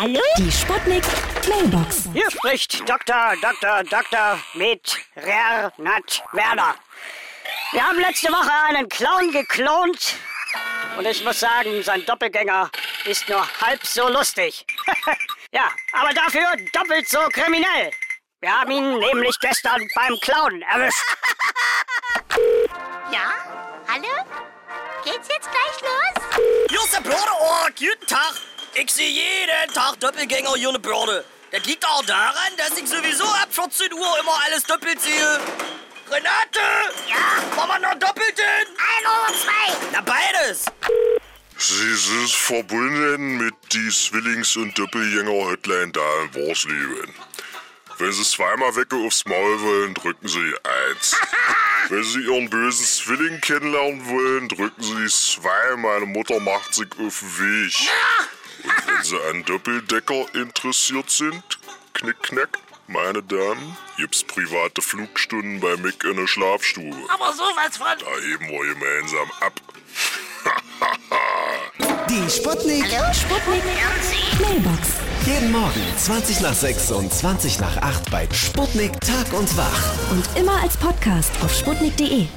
Hallo? Die Sputnik Mailbox. Hier spricht Dr. Dr. Dr. mit Renat Werner. Wir haben letzte Woche einen Clown geklont und ich muss sagen, sein Doppelgänger ist nur halb so lustig. ja, aber dafür doppelt so kriminell. Wir haben ihn nämlich gestern beim Clown erwischt. Ja? Hallo? Geht's jetzt gleich los? Der Bördeort. Guten Tag. Ich sehe jeden Tag Doppelgänger hier eine Börde. Das liegt auch daran, dass ich sowieso ab 14 Uhr immer alles doppelt sehe. Renate! Ja? Wollen wir noch doppelt hin? Ein oder zwei? Na, beides. Sie sind verbunden mit die Zwillings- und Doppelgänger-Hotline da in Worsleben. Wenn Sie zweimal Wecke aufs Maul wollen, drücken Sie die 1. Wenn Sie Ihren bösen Zwilling kennenlernen wollen, drücken Sie die 2. Meine Mutter macht sich auf den Weg. Wenn Sie an Doppeldecker interessiert sind, knick, knack, meine Damen, gibt's private Flugstunden bei Mick in der Schlafstube. Aber sowas von. Da heben wir gemeinsam ab. Die Sputnik. Hallo? Sputnik. Mailbox. Jeden Morgen 20 nach 6 und 20 nach 8 bei Sputnik Tag und Wach. Und immer als Podcast auf sputnik.de.